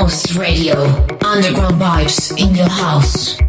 Most Radio. Underground vibes in your house.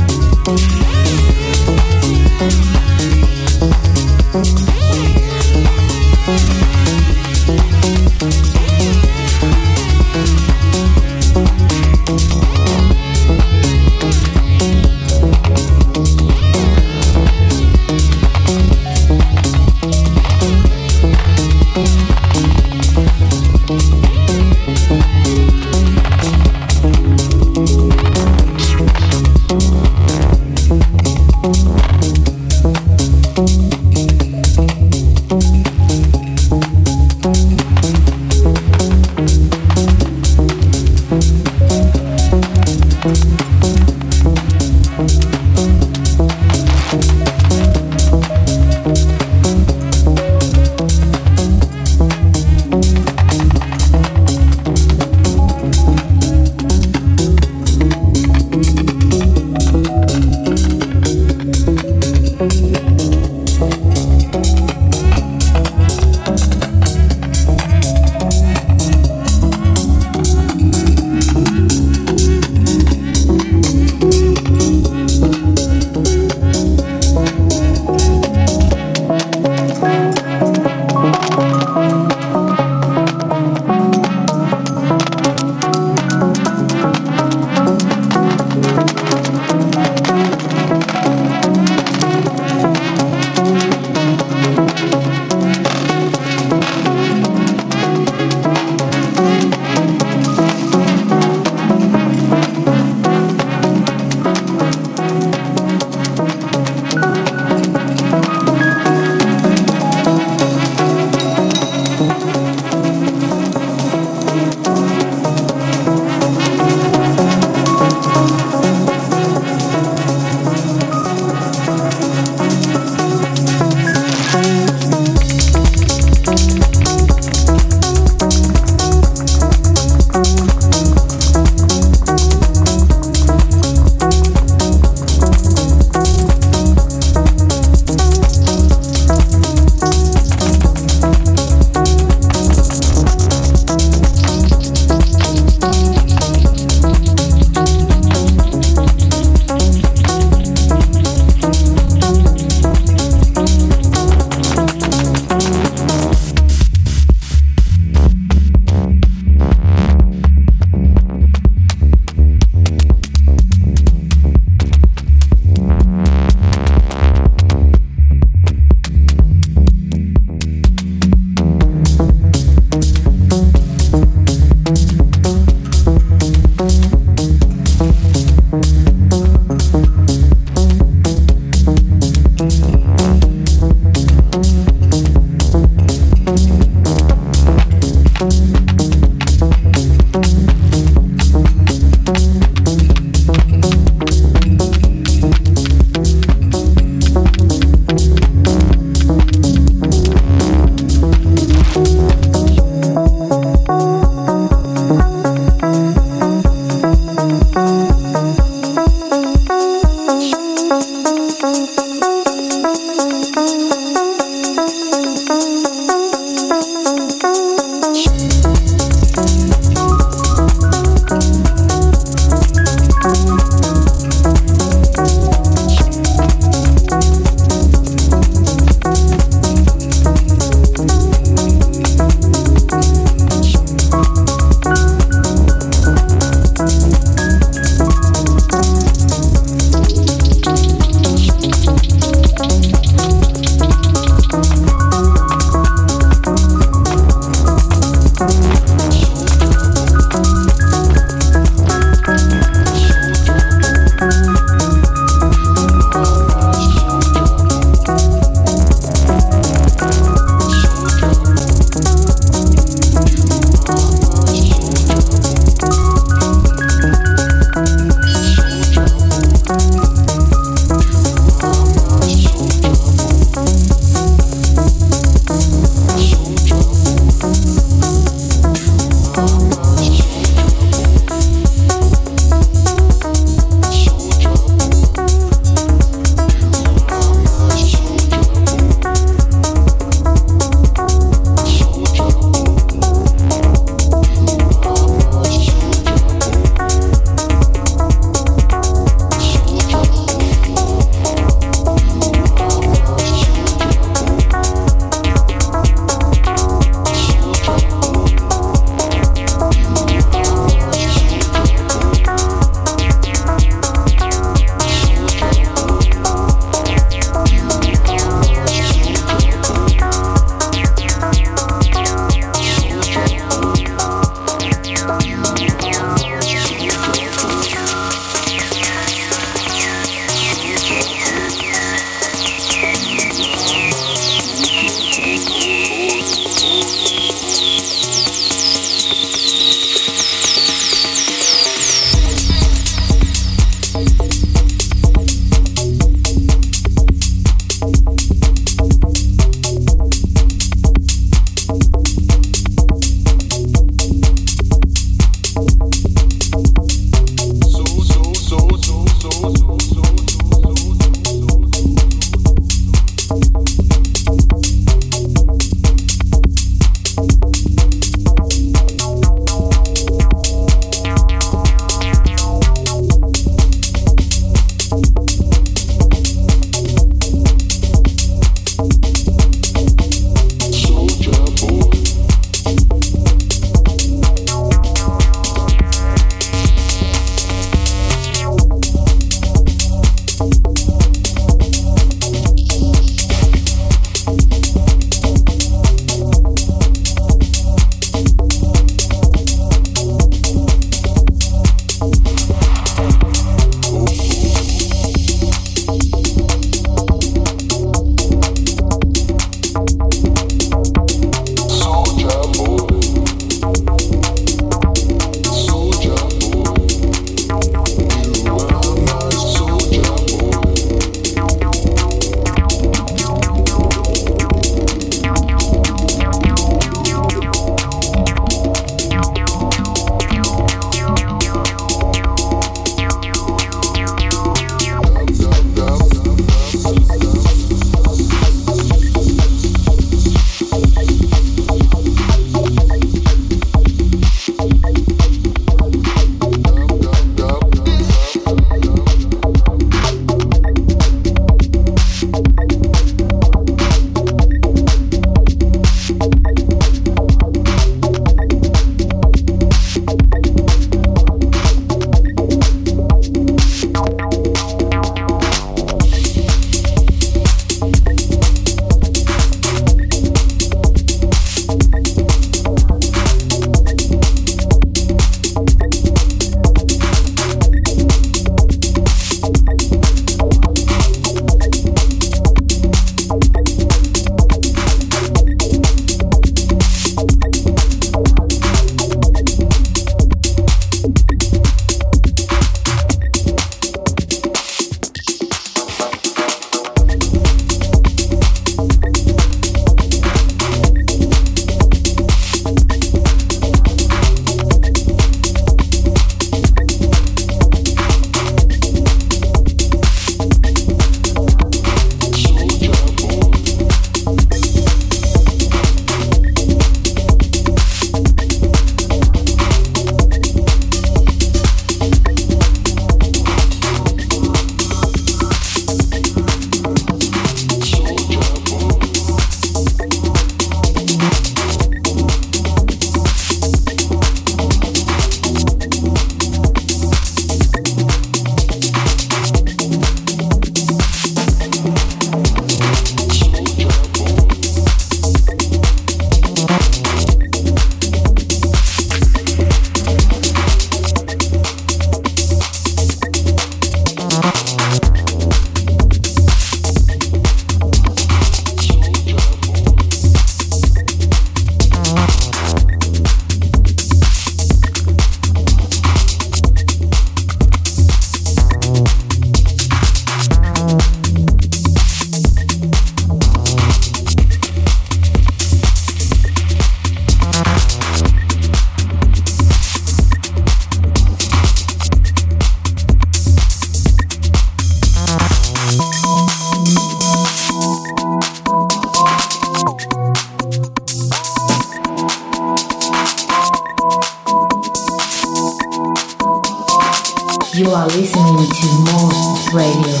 You are listening to Mode Radio.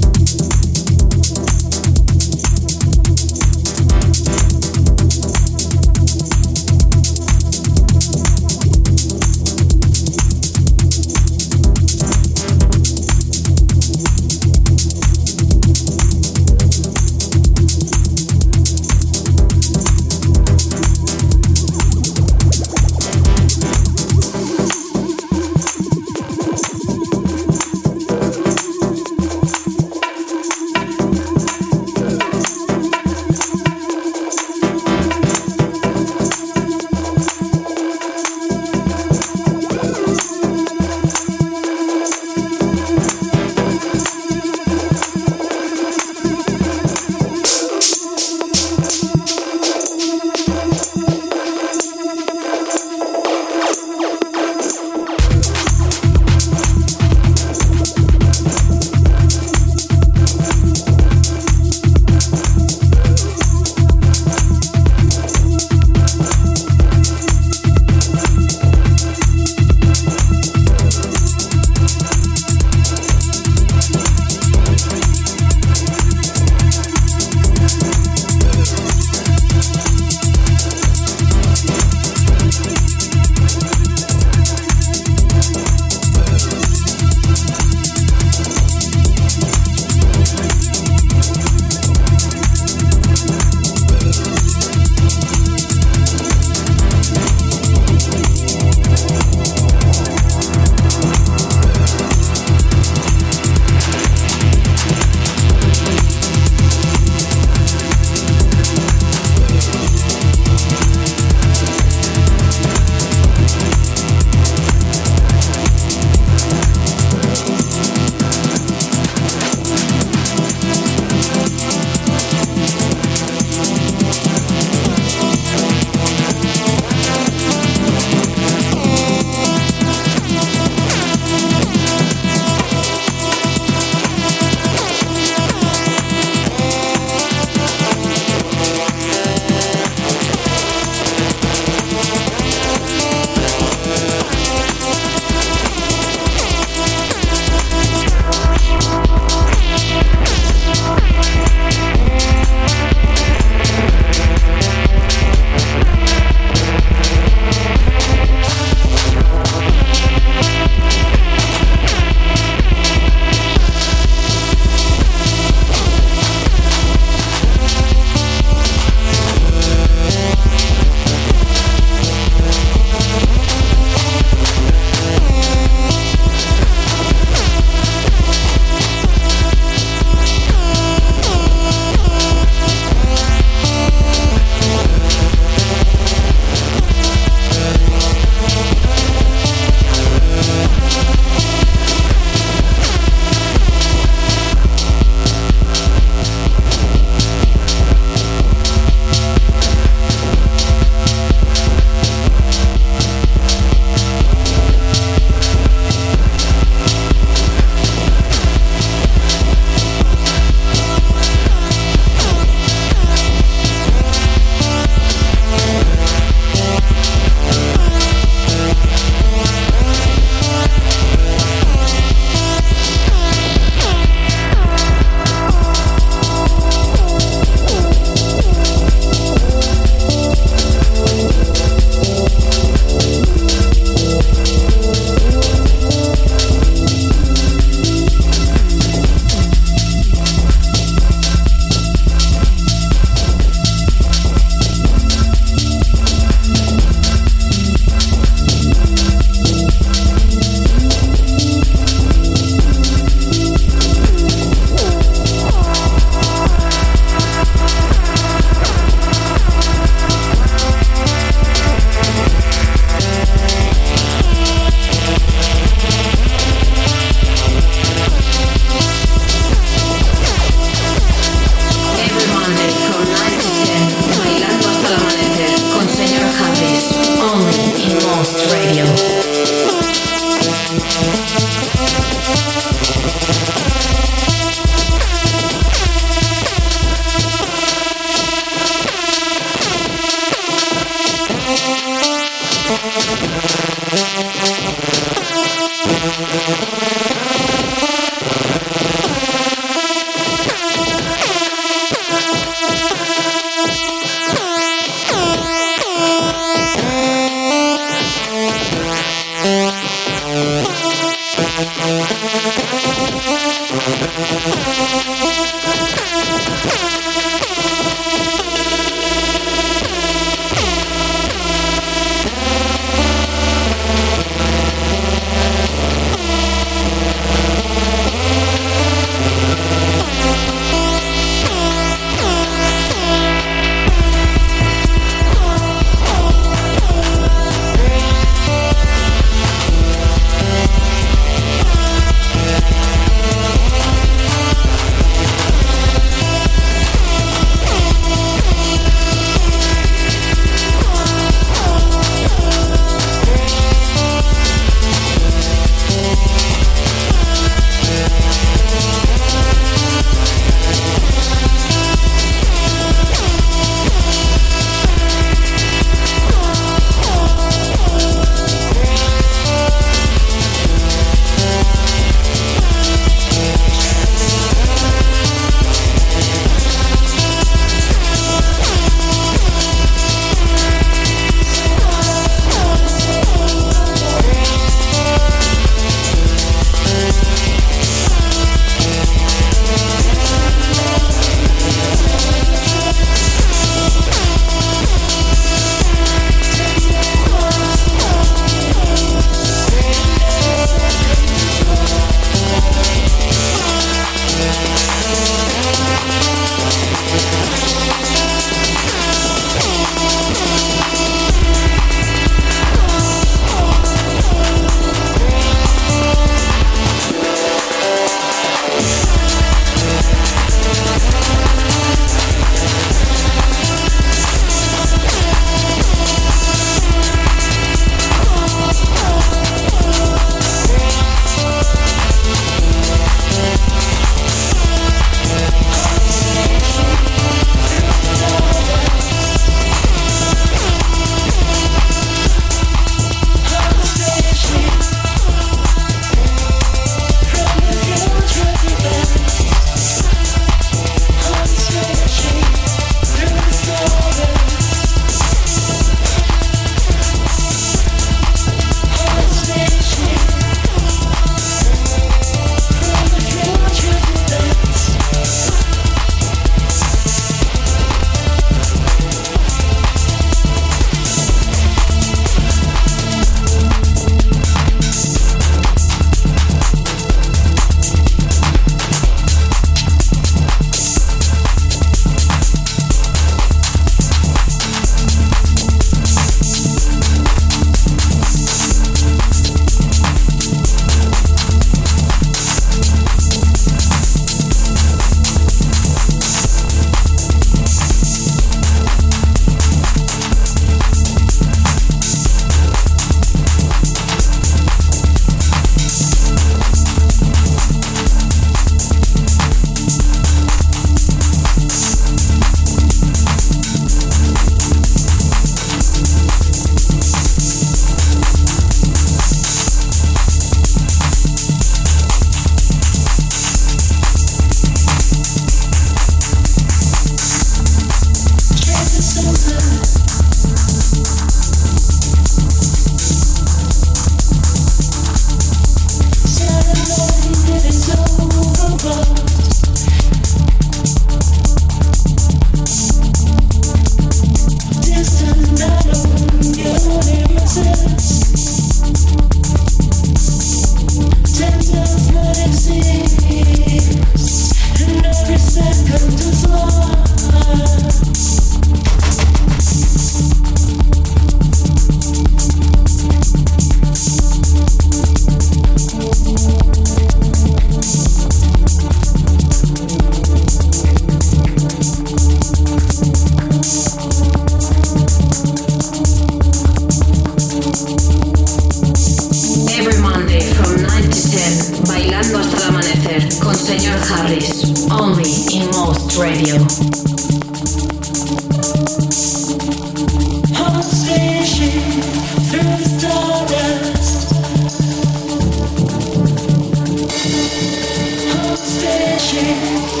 是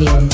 Rebelión.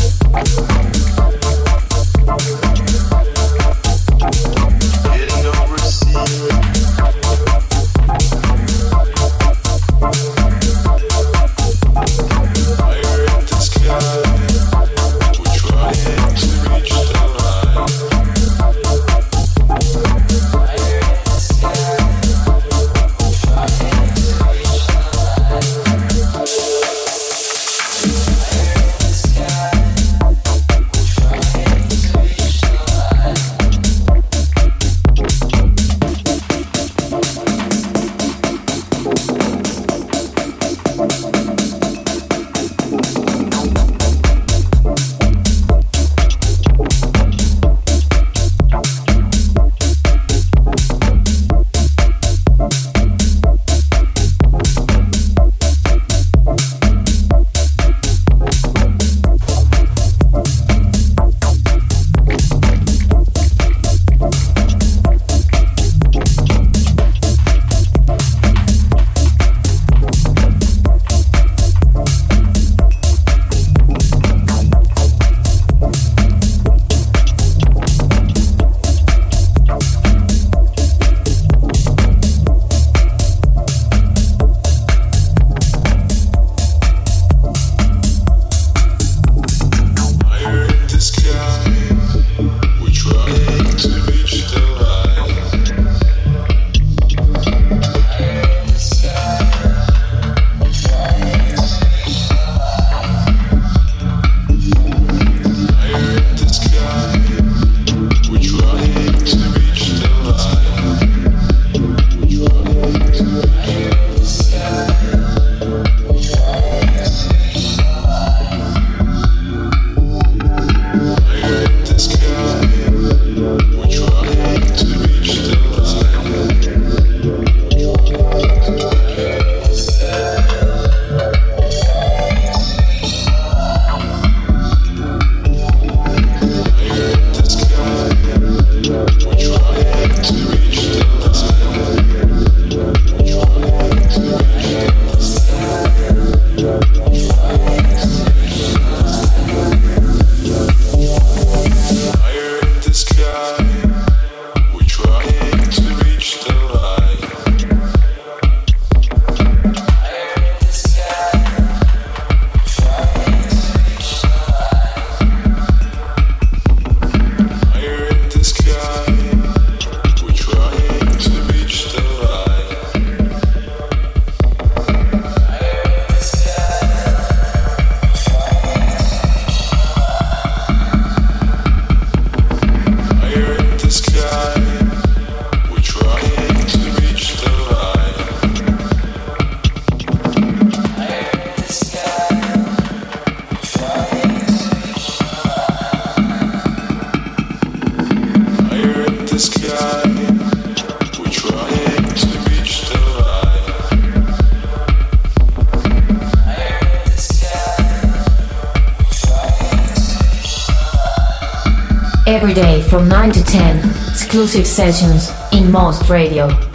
Exclusive sessions in Most Radio.